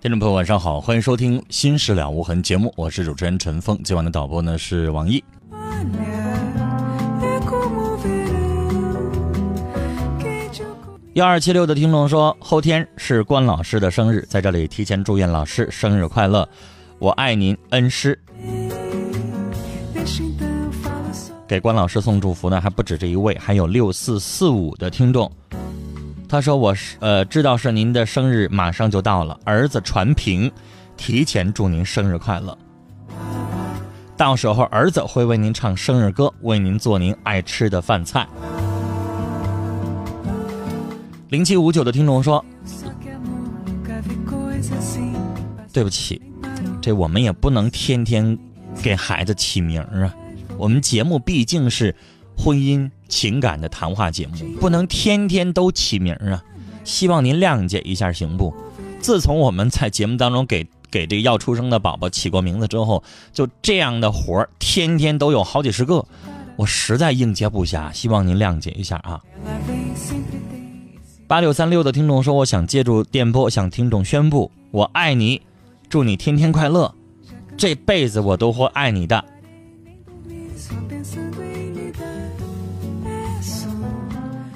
听众朋友，晚上好，欢迎收听《心事了无痕》节目，我是主持人陈峰。今晚的导播呢是王毅。幺二七六的听众说，后天是关老师的生日，在这里提前祝愿老师生日快乐，我爱您，恩师。给关老师送祝福呢，还不止这一位，还有六四四五的听众。他说：“我是呃，知道是您的生日马上就到了，儿子传平，提前祝您生日快乐。到时候儿子会为您唱生日歌，为您做您爱吃的饭菜。”零七五九的听众说：“对不起，这我们也不能天天给孩子起名啊，我们节目毕竟是。”婚姻情感的谈话节目不能天天都起名啊，希望您谅解一下，行不？自从我们在节目当中给给这个要出生的宝宝起过名字之后，就这样的活儿天天都有好几十个，我实在应接不暇，希望您谅解一下啊。八六三六的听众说，我想借助电波向听众宣布，我爱你，祝你天天快乐，这辈子我都会爱你的。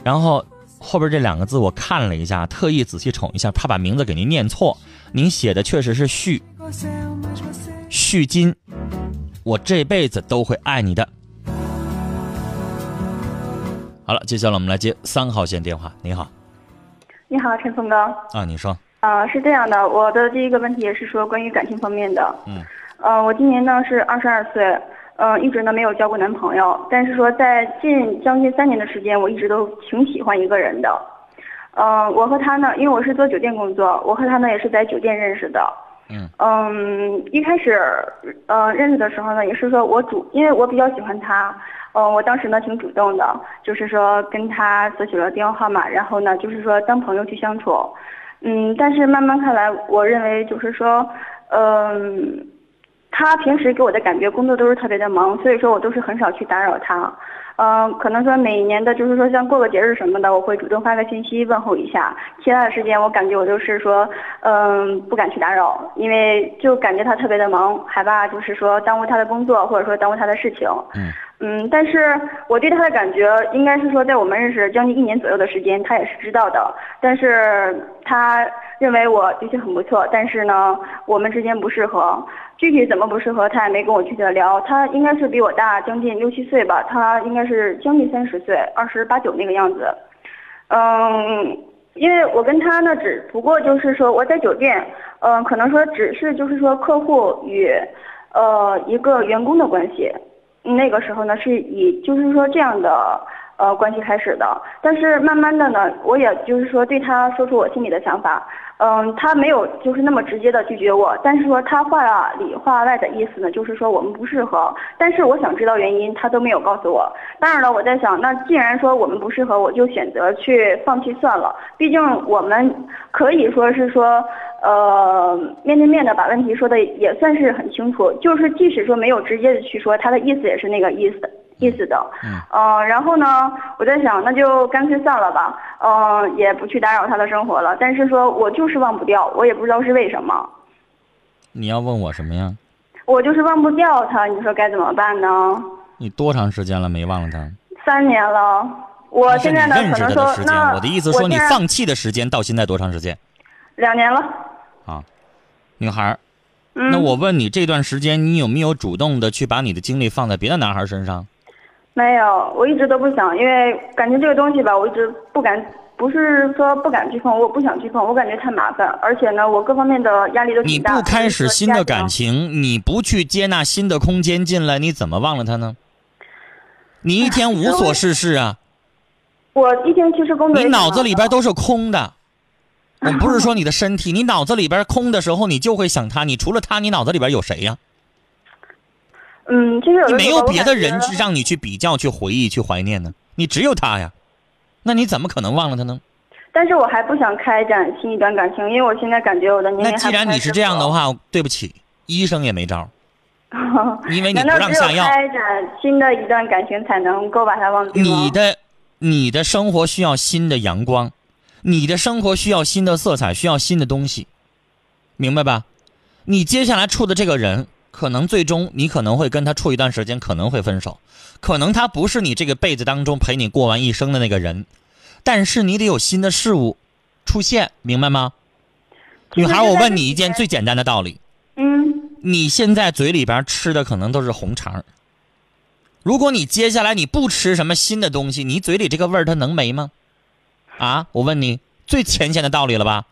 然后后边这两个字我看了一下，特意仔细瞅一下，怕把名字给您念错。您写的确实是旭旭金，我这辈子都会爱你的。好了，接下来我们来接三号线电话。你好，你好，陈峰哥。啊，你说。啊，是这样的，我的第一个问题也是说关于感情方面的。嗯。呃，我今年呢是二十二岁。嗯，一直呢没有交过男朋友，但是说在近将近三年的时间，我一直都挺喜欢一个人的。嗯，我和他呢，因为我是做酒店工作，我和他呢也是在酒店认识的。嗯。嗯，一开始，呃，认识的时候呢，也是说我主，因为我比较喜欢他，嗯，我当时呢挺主动的，就是说跟他索取了电话号码，然后呢就是说当朋友去相处。嗯，但是慢慢看来，我认为就是说，嗯。他平时给我的感觉，工作都是特别的忙，所以说我都是很少去打扰他。嗯，可能说每年的，就是说像过个节日什么的，我会主动发个信息问候一下。其他的时间，我感觉我都是说，嗯，不敢去打扰，因为就感觉他特别的忙，害怕就是说耽误他的工作，或者说耽误他的事情。嗯。嗯，但是我对他的感觉，应该是说在我们认识将近一年左右的时间，他也是知道的。但是他认为我的确很不错，但是呢，我们之间不适合。具体怎么不适合，他也没跟我具体的聊。他应该是比我大将近六七岁吧，他应该是将近三十岁，二十八九那个样子。嗯，因为我跟他呢，只不过就是说我在酒店，嗯，可能说只是就是说客户与，呃，一个员工的关系。那个时候呢，是以就是说这样的，呃关系开始的。但是慢慢的呢，我也就是说对他说出我心里的想法。嗯，他没有就是那么直接的拒绝我，但是说他话里话外的意思呢，就是说我们不适合。但是我想知道原因，他都没有告诉我。当然了，我在想，那既然说我们不适合，我就选择去放弃算了。毕竟我们可以说是说，呃，面对面的把问题说的也算是很清楚。就是即使说没有直接的去说，他的意思也是那个意思。意思的，嗯，然后呢，我在想，那就干脆算了吧，嗯，也不去打扰他的生活了。但是说我就是忘不掉，我也不知道是为什么。你要问我什么呀？我就是忘不掉他，你说该怎么办呢？你多长时间了没忘了他？三年了，我现在呢可能说，那我的意思说，你放弃的时间到现在多长时间？两年了。啊，女孩，那我问你，这段时间你有没有主动的去把你的精力放在别的男孩身上？没有，我一直都不想，因为感觉这个东西吧，我一直不敢，不是说不敢去碰，我不想去碰，我感觉太麻烦，而且呢，我各方面的压力都挺大。你不开始新的感情，你不去接纳新的空间进来，你怎么忘了他呢？你一天无所事事啊。我一天其实工作。你脑子里边都是空的，我不是说你的身体，你脑子里边空的时候，你就会想他。你除了他，你脑子里边有谁呀？嗯，其实你没有别的人去让你去比较、去回忆、去怀念呢，你只有他呀，那你怎么可能忘了他呢？但是我还不想开展新一段感情，因为我现在感觉我的年龄那既然你是这样的话，对不起，医生也没招，因为你不让下药。开展新的一段感情才能够把它忘记你的，你的生活需要新的阳光，你的生活需要新的色彩，需要新的东西，明白吧？你接下来处的这个人。可能最终你可能会跟他处一段时间，可能会分手，可能他不是你这个辈子当中陪你过完一生的那个人，但是你得有新的事物出现，明白吗？女孩，我问你一件最简单的道理，嗯，你现在嘴里边吃的可能都是红肠，如果你接下来你不吃什么新的东西，你嘴里这个味儿它能没吗？啊，我问你最浅显的道理了吧？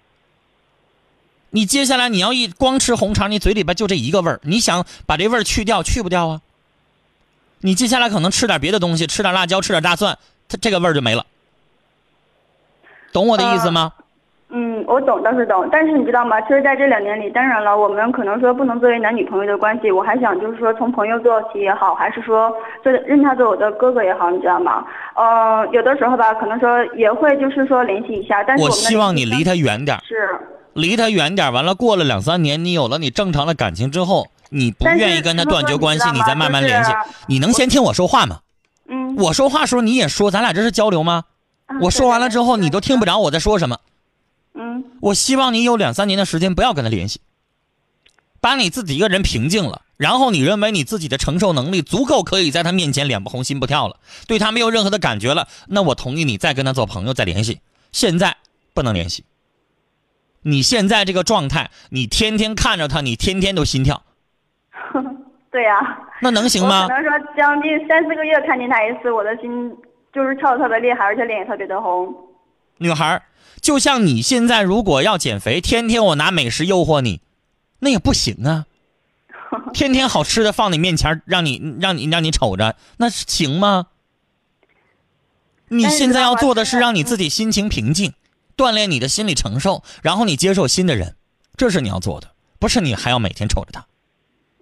你接下来你要一光吃红肠，你嘴里边就这一个味儿，你想把这味儿去掉，去不掉啊？你接下来可能吃点别的东西，吃点辣椒，吃点大蒜，它这个味儿就没了。懂我的意思吗？嗯，我懂，倒是懂。但是你知道吗？其实在这两年里，当然了，我们可能说不能作为男女朋友的关系，我还想就是说从朋友做起也好，还是说做认他做我的哥哥也好，你知道吗？呃，有的时候吧，可能说也会就是说联系一下，但是我希望你离他远点。是。离他远点，完了过了两三年，你有了你正常的感情之后，你不愿意跟他断绝关系，你再慢慢联系。你能先听我说话吗？嗯。我说话时候你也说，咱俩这是交流吗？我说完了之后，你都听不着我在说什么。嗯。我希望你有两三年的时间不要跟他联系，把你自己一个人平静了，然后你认为你自己的承受能力足够，可以在他面前脸不红心不跳了，对他没有任何的感觉了，那我同意你再跟他做朋友再联系。现在不能联系。你现在这个状态，你天天看着他，你天天都心跳。对呀。那能行吗？可能说将近三四个月看见他一次，我的心就是跳的特别厉害，而且脸也特别的红。女孩，就像你现在如果要减肥，天天我拿美食诱惑你，那也不行啊。天天好吃的放你面前，让你让你让你瞅着，那行吗？你现在要做的是让你自己心情平静。锻炼你的心理承受，然后你接受新的人，这是你要做的，不是你还要每天瞅着他。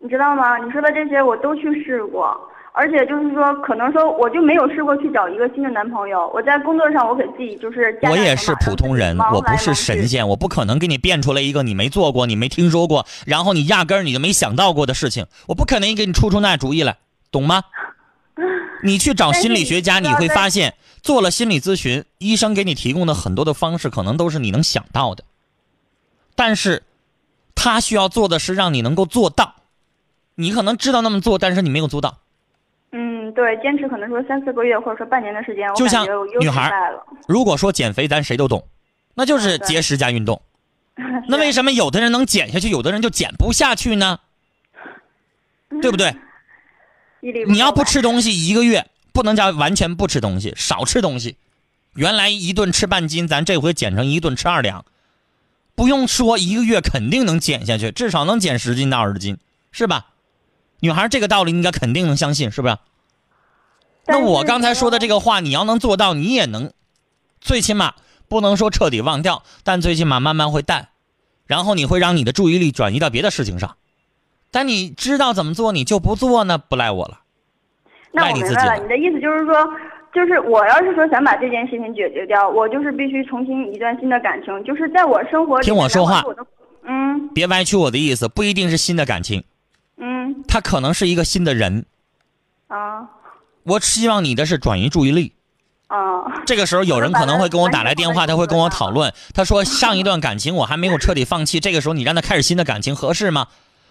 你知道吗？你说的这些我都去试过，而且就是说，可能说我就没有试过去找一个新的男朋友。我在工作上，我给自己就是 我也是普通人，我不是神仙，我不可能给你变出来一个你没做过、你没听说过，然后你压根儿你就没想到过的事情。我不可能给你出出那主意来，懂吗？你去找心理学家，你会发现。做了心理咨询，医生给你提供的很多的方式，可能都是你能想到的。但是，他需要做的是让你能够做到。你可能知道那么做，但是你没有做到。嗯，对，坚持可能说三四个月，或者说半年的时间，就像女孩，如果说减肥，咱谁都懂，那就是节食加运动。那为什么有的人能减下去，有的人就减不下去呢？对不对？你要不吃东西一个月。不能叫完全不吃东西，少吃东西。原来一顿吃半斤，咱这回减成一顿吃二两，不用说一个月肯定能减下去，至少能减十斤到二十斤，是吧？女孩这个道理应该肯定能相信，是不是？那我刚才说的这个话，你要能做到，你也能，最起码不能说彻底忘掉，但最起码慢慢会淡，然后你会让你的注意力转移到别的事情上。但你知道怎么做，你就不做，那不赖我了。那赖你自己了我明白了，你的意思就是说，就是我要是说想把这件事情解决掉，我就是必须重新一段新的感情，就是在我生活里听我说话嗯别歪曲我的意思，不一定是新的感情，嗯他可能是一个新的人。啊我希望你的是转移注意力。啊这个时候有人可能会跟我打来电话，他会跟我讨论，他说上一段感情我还没有彻底放弃，这个时候你让他开始新的感情合适吗？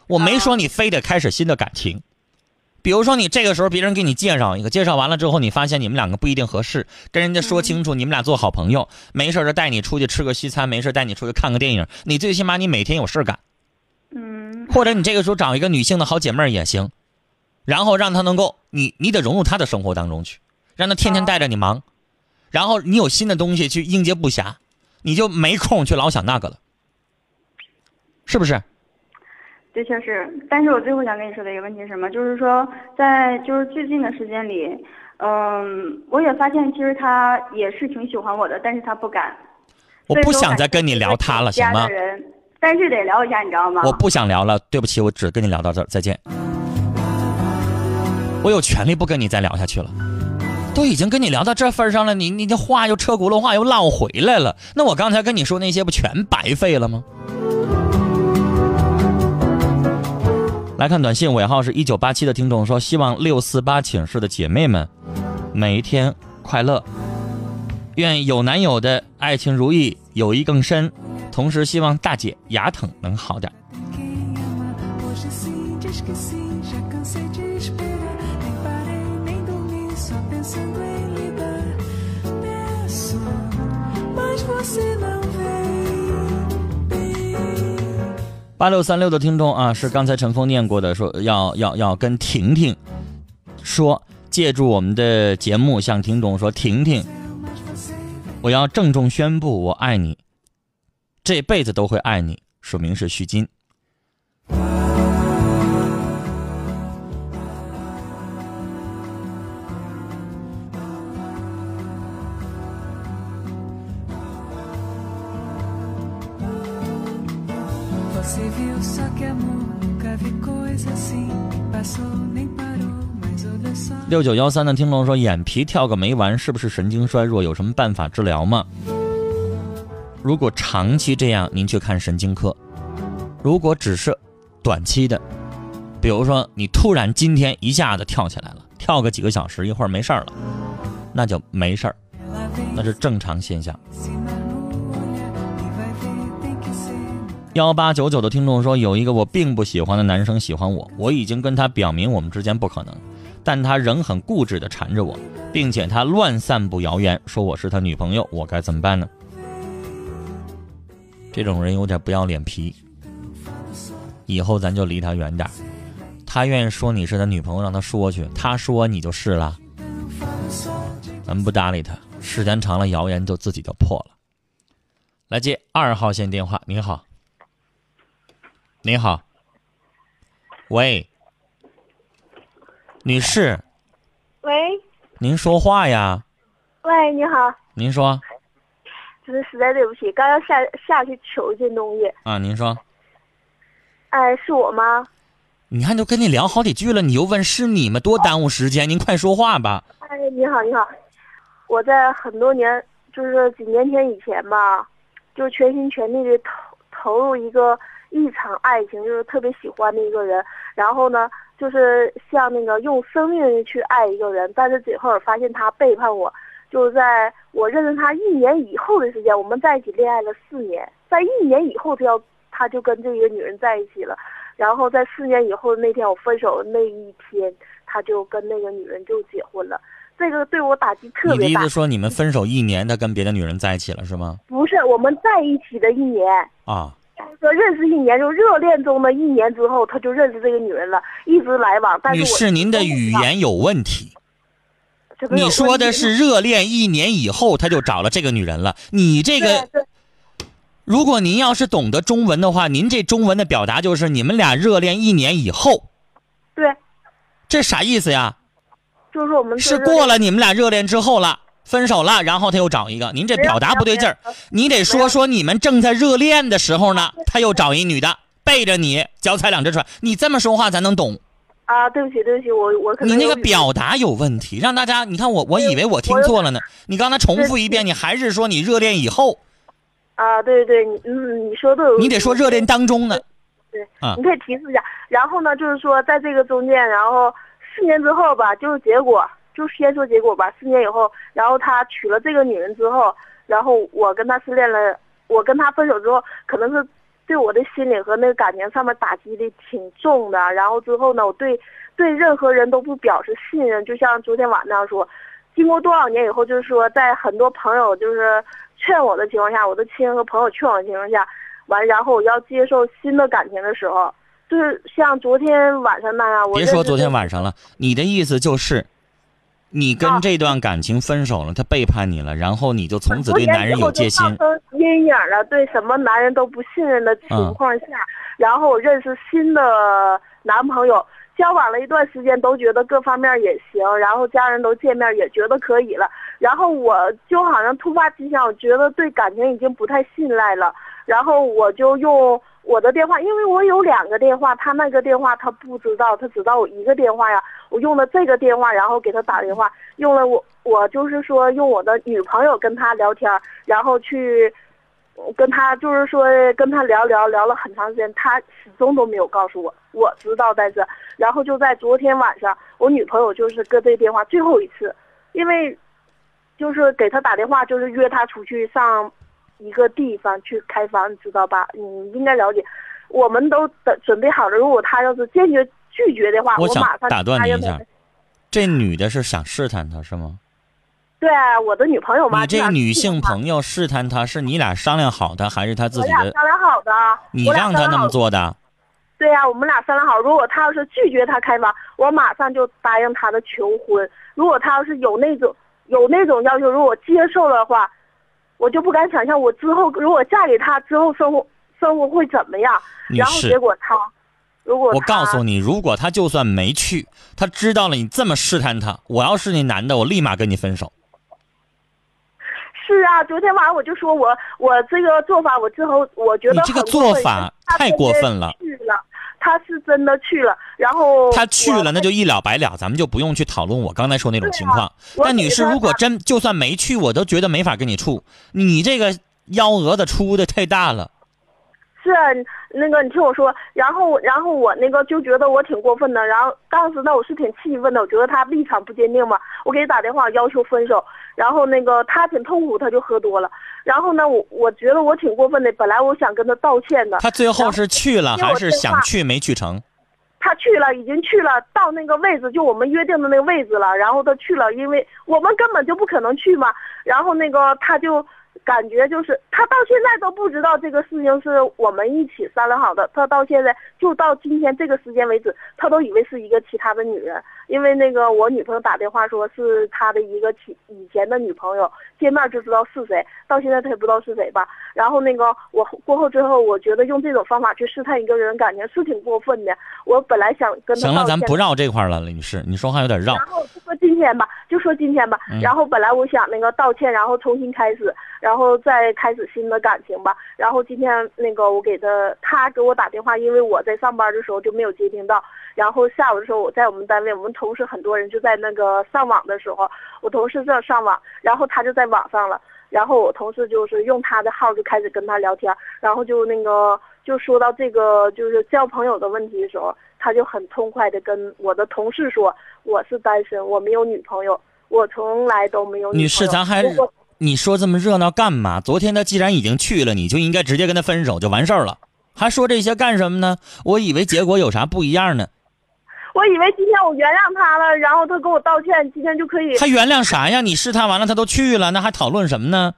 我没说你非得开始新的感情。比如说你这个时候别人给你介绍一个，介绍完了之后你发现你们两个不一定合适，跟人家说清楚，你们俩做好朋友，没事儿就带你出去吃个西餐，没事儿带你出去看个电影，你最起码你每天有事儿干，嗯。或者你这个时候找一个女性的好姐妹儿也行，然后让她能够你你得融入她的生活当中去，让她天天带着你忙，然后你有新的东西去应接不暇，你就没空去老想那个了，是不是？的确是，但是我最后想跟你说的一个问题是什么？就是说，在就是最近的时间里，嗯，我也发现其实他也是挺喜欢我的，但是他不敢。我不想再跟你聊他了，行吗但是得聊一下，你知道吗？我不想聊了，对不起，我只跟你聊到这儿，再见。我有权利不跟你再聊下去了，都已经跟你聊到这份上了，你你这话又车轱辘话又唠回来了，那我刚才跟你说那些不全白费了吗？来看短信，尾号是一九八七的听众说，希望六四八寝室的姐妹们每一天快乐，愿有男友的爱情如意，友谊更深。同时，希望大姐牙疼能好点。八六三六的听众啊，是刚才陈峰念过的，说要要要跟婷婷说，借助我们的节目向听众说，婷婷，我要郑重宣布，我爱你，这辈子都会爱你，署名是徐金。六九幺三的听众说，眼皮跳个没完，是不是神经衰弱？有什么办法治疗吗？如果长期这样，您去看神经科；如果只是短期的，比如说你突然今天一下子跳起来了，跳个几个小时，一会儿没事儿了，那就没事儿，那是正常现象。幺八九九的听众说，有一个我并不喜欢的男生喜欢我，我已经跟他表明我们之间不可能，但他仍很固执地缠着我，并且他乱散布谣言，说我是他女朋友，我该怎么办呢？这种人有点不要脸皮，以后咱就离他远点。他愿意说你是他女朋友，让他说去，他说你就是了，咱们不搭理他，时间长了，谣言就自己就破了。来接二号线电话，你好。你好，喂，女士，喂您说话呀？喂，你好，您说就是实在对不起，刚要下下去取一件东西。啊？您说，哎，是我吗？你看都跟你聊好几句了，你又问是你们，多耽误时间。您快说话吧。哎，你好，你好，我在很多年，就是几年前以前吧，就全心全力的投投入一个一场爱情，就是特别喜欢的一个人，然后呢，就是像那个用生命去爱一个人，但是最后发现他背叛我，就是在我认识他一年以后的时间，我们在一起恋爱了四年，在一年以后他要他就跟这个女人在一起了，然后在四年以后的那天我分手的那一天，他就跟那个女人就结婚了。这个对我打击特别大你的意思。说你们分手一年，他跟别的女人在一起了是吗？不是我们在一起的一年，啊，说认识一年，就热恋中的一年之后，他就认识这个女人了，一直来往。但是女士，您的语言有问题。你说的是热恋一年以后他就找了这个女人了，你这个如果您要是懂得中文的话，您这中文的表达就是你们俩热恋一年以后，对，这啥意思呀？就就是我们是过了你们俩热恋之后了，分手了，然后他又找一个，您这表达不对劲儿，你得说说你们正在热恋的时候呢，他又找一女的背着你，脚踩两只船，你这么说话咱能懂。啊，对不起对不起，我我可能你那个表达有问题，让大家你看我我以为我听错了呢，你刚才重复一遍，你还是说你热恋以后，啊，对对，你嗯，你说的有你得说热恋当中呢。对，啊。你可以提示一下。然后呢，就是说在这个中间，然后四年之后吧，就是结果，就先说结果吧。四年以后，然后他娶了这个女人之后，然后我跟他失恋了，我跟他分手之后，可能是对我的心理和那个感情上面打击的挺重的。然后之后呢，我对对任何人都不表示信任，就像昨天晚上说，经过多少年以后，就是说在很多朋友就是劝我的情况下，我的亲人和朋友劝我的情况下。完，然后我要接受新的感情的时候，就是像昨天晚上那样。我别说昨天晚上了，你的意思就是，你跟啊。这段感情分手了，他背叛你了，然后你就从此对男人有戒心。阴影了，对什么男人都不信任的嗯情况下，然后我认识新的男朋友，交往了一段时间，都觉得各方面也行，然后家人都见面也觉得可以了，然后我就好像突发奇想，我觉得对感情已经不太信赖了，然后我就用我的电话，因为我有两个电话，他那个电话他不知道，他只知道我一个电话呀。我用了这个电话，然后给他打电话，用了我我就是说用我的女朋友跟他聊天，然后去跟他就是说跟他聊聊聊了很长时间，他始终都没有告诉我，我知道但是，然后就在昨天晚上，我女朋友就是搁这电话最后一次，因为就是给他打电话，就是约他出去上一个地方去开房，你知道吧？你应该了解。我们都等准备好了，如果他要是坚决拒绝的话，我想马上打断你一下，这女的是想试探他是吗？对啊，我的女朋友嘛，你这女性朋友试探他是你俩商量好的，还是他自己的？俩商量好的，你让他那么做的？对呀、我们俩商量好，如果他要是拒绝他开房，我马上就答应他的求婚。如果他要是有那种有那种要求，如果接受的话，我就不敢想象我之后如果嫁给他之后生活生活会怎么样。然后结果他，如果我告诉你，如果他就算没去，他知道了你这么试探他，我要是那男的，我立马跟你分手。是啊，昨天晚上我就说我我这个做法，我之后我觉得你这个做法太过分了，他是真的去了，然后他去了，那就一了百了，咱们就不用去讨论我刚才说那种情况。我但女士，如果真就算没去，我都觉得没法跟你处。你这个幺蛾子出的太大了。是啊，那个你听我说，然后然后我那个就觉得我挺过分的，然后当时呢我是挺气愤的，我觉得他立场不坚定嘛，我给他打电话要求分手，然后那个他挺痛苦，他就喝多了，然后呢我我觉得我挺过分的，本来我想跟他道歉的，他最后是去了还是想去没去成？他去了，已经去了，到那个位置，就我们约定的那个位置了。然后他去了，因为我们根本就不可能去嘛。然后那个他就感觉就是他到现在都不知道这个事情是我们一起商量好的。他到现在就到今天这个时间为止，他都以为是一个其他的女人。因为那个我女朋友打电话说是他的一个其以前的女朋友，见面就知道是谁，到现在他也不知道是谁吧。然后那个我过后之后，我觉得用这种方法去试探一个人感情是挺过分的。我本来想跟他行了，咱不绕这块了，李，女士，你说话有点绕然。后就说今天吧，就说今天吧。嗯然后本来我想那个道歉，然后重新开始，然后再开始新的感情吧。然后今天那个我给他，他给我打电话，因为我在上班的时候就没有接听到。然后下午的时候我在我们单位，我们同事很多人就在那个上网的时候，我同事正上网，然后他就在网上了。然后我同事就是用他的号就开始跟他聊天，然后就那个就说到这个就是交朋友的问题的时候，他就很痛快的跟我的同事说，我是单身，我没有女朋友，我从来都没有女朋友。女士，咱还你说这么热闹干嘛？昨天他既然已经去了，你就应该直接跟他分手就完事儿了，还说这些干什么呢？我以为结果有啥不一样呢？我以为今天我原谅他了，然后他跟我道歉，今天就可以。他原谅啥呀？你试探完了，他都去了，那还讨论什么呢？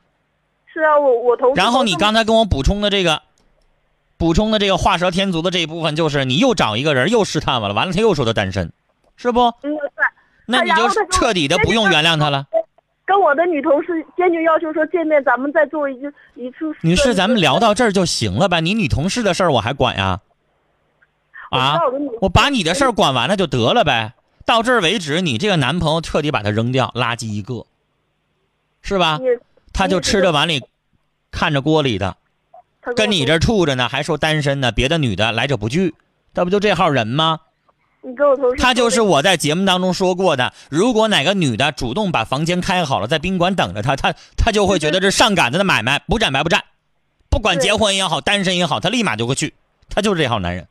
是啊，我我同。然后你刚才跟我补充的这个，补充的这个画蛇添足的这一部分，就是你又找一个人又试探完了，完了他又说他单身，是不？嗯对，那你就彻底的不用原谅他了。跟我的女同事坚决要求说见面，咱们再做一次一次。女士，咱们聊到这儿就行了呗，你女同事的事儿我还管呀？啊我把你的事儿管完了就得了呗。到这儿为止，你这个男朋友彻底把他扔掉，垃圾一个，是吧？他就吃着碗里，看着锅里的，跟你这儿处着呢，还说单身呢，别的女的来者不拒，这不就这号人吗？他就是我在节目当中说过的，如果哪个女的主动把房间开好了，在宾馆等着他，他他就会觉得这上赶子的买卖不占白不占，不管结婚也好，单身也好，他立马就会去，他就是这号男人。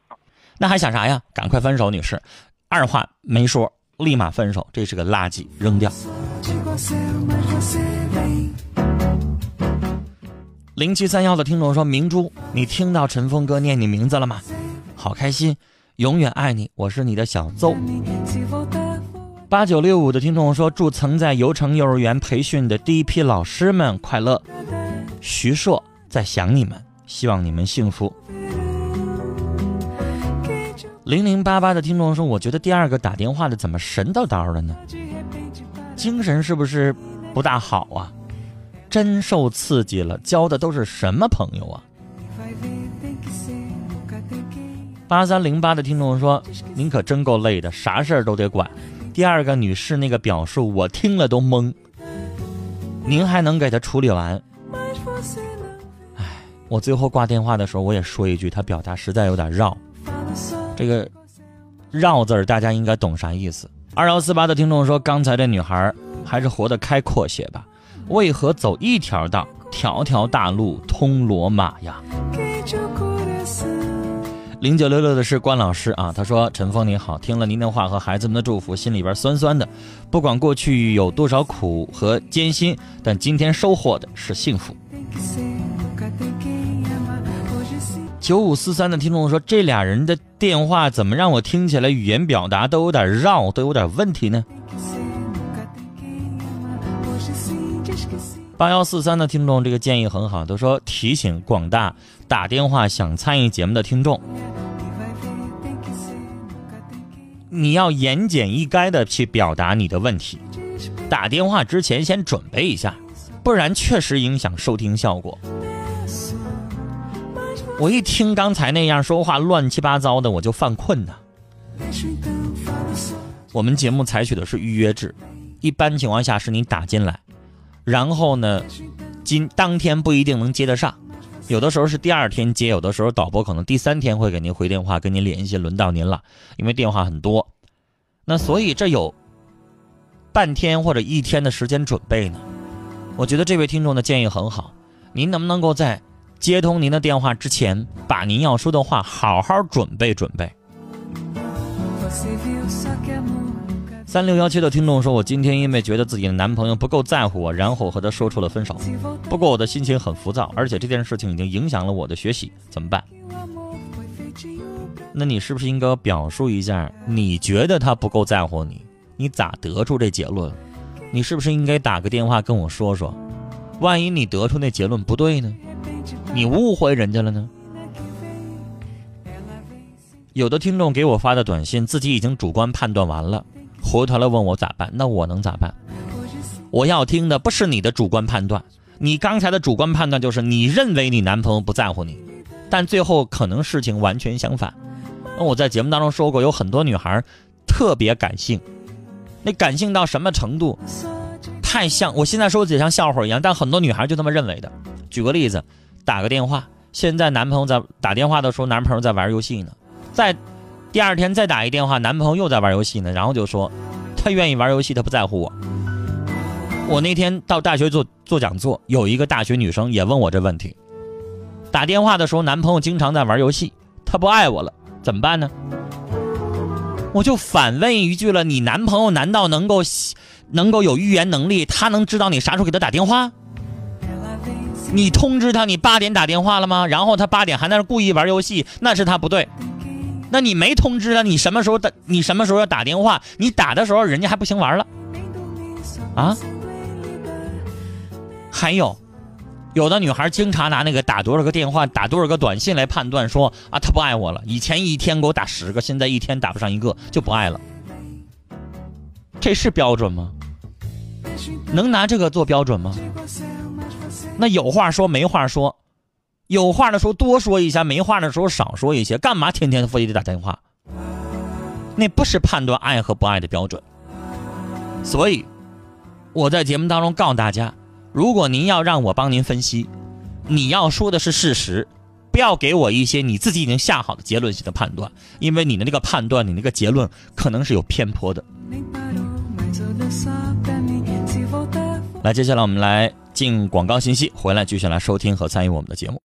那还想啥呀？赶快分手，女士，二话没说，立马分手，这是个垃圾，扔掉。零七三幺的听众说：“明珠，你听到陈峰哥念你名字了吗？好开心，永远爱你，我是你的小邹。”八九六五的听众说：“祝曾在游城幼儿园培训的第一批老师们快乐。”徐硕在想你们，希望你们幸福。零零八八的听众说：“我觉得第二个打电话的怎么神叨叨的呢精神是不是不大好啊？真受刺激了，交的都是什么朋友啊？”八三零八的听众说：“您可真够累的，啥事儿都得管。”第二个女士那个表述，我听了都懵。您还能给她处理完？哎我最后挂电话的时候，我也说一句，她表达实在有点绕。这个“绕”字儿，大家应该懂啥意思。二幺四八的听众说，刚才这女孩还是活得开阔些吧？为何走一条道，条条大路通罗马呀？零九六六的是关老师啊，他说：“陈峰你好，听了您的话和孩子们的祝福，心里边酸酸的。不管过去有多少苦和艰辛，但今天收获的是幸福。”九五四三的听众说：“这俩人的电话怎么让我听起来语言表达都有点绕，都有点问题呢八幺四三的听众这个建议很好，他说提醒广大打电话想参与节目的听众，你要言简意赅的去表达你的问题，打电话之前先准备一下，不然确实影响收听效果。我一听刚才那样说话乱七八糟的，我就犯困呐。我们节目采取的是预约制，一般情况下是你打进来，然后呢，今当天不一定能接得上，有的时候是第二天接，有的时候导播可能第三天会给您回电话跟您联系，轮到您了，因为电话很多，那所以这有半天或者一天的时间准备呢。我觉得这位听众的建议很好，您能不能够在接通您的电话之前，把您要说的话好好准备准备？三六幺七的听众说：“我今天因为觉得自己的男朋友不够在乎我，然后和他说出了分手。不过我的心情很浮躁，而且这件事情已经影响了我的学习，怎么办？那你是不是应该表述一下，你觉得他不够在乎你？你咋得出这结论？你是不是应该打个电话跟我说说？万一你得出那结论不对呢？你误会人家了呢？有的听众给我发的短信，自己已经主观判断完了，回头来问我咋办？那我能咋办？我要听的不是你的主观判断，你刚才的主观判断就是你认为你男朋友不在乎你，但最后可能事情完全相反。那我在节目当中说过，有很多女孩特别感性，那感性到什么程度？太像我现在说起来像笑话一样，但很多女孩就这么认为的。举个例子，打个电话，现在男朋友在打电话的时候，男朋友在玩游戏呢，在第二天再打一电话，男朋友又在玩游戏呢，然后就说他愿意玩游戏，他不在乎我。我那天到大学做做讲座，有一个大学女生也问我这问题，打电话的时候，男朋友经常在玩游戏，他不爱我了，怎么办呢？我就反问一句了，你男朋友难道能够能够有预言能力？他能知道你啥时候给他打电话？你通知他你八点打电话了吗？然后他八点还在那故意玩游戏，那是他不对。那你没通知他，你什么时候打？你什么时候要打电话？你打的时候人家还不行玩了。啊还有，有的女孩经常拿那个打多少个电话、打多少个短信来判断说啊，他不爱我了。以前一天给我打十个，现在一天打不上一个就不爱了。这是标准吗？能拿这个做标准吗？那有话说没话说，有话的时候多说一下，没话的时候少说一些，干嘛天天非得打电话？那不是判断爱和不爱的标准。所以，我在节目当中告诉大家，如果您要让我帮您分析，你要说的是事实，不要给我一些你自己已经下好的结论性的判断，因为你的那个判断，你那个结论可能是有偏颇的。来，接下来我们来进广告信息，回来继续来收听和参与我们的节目。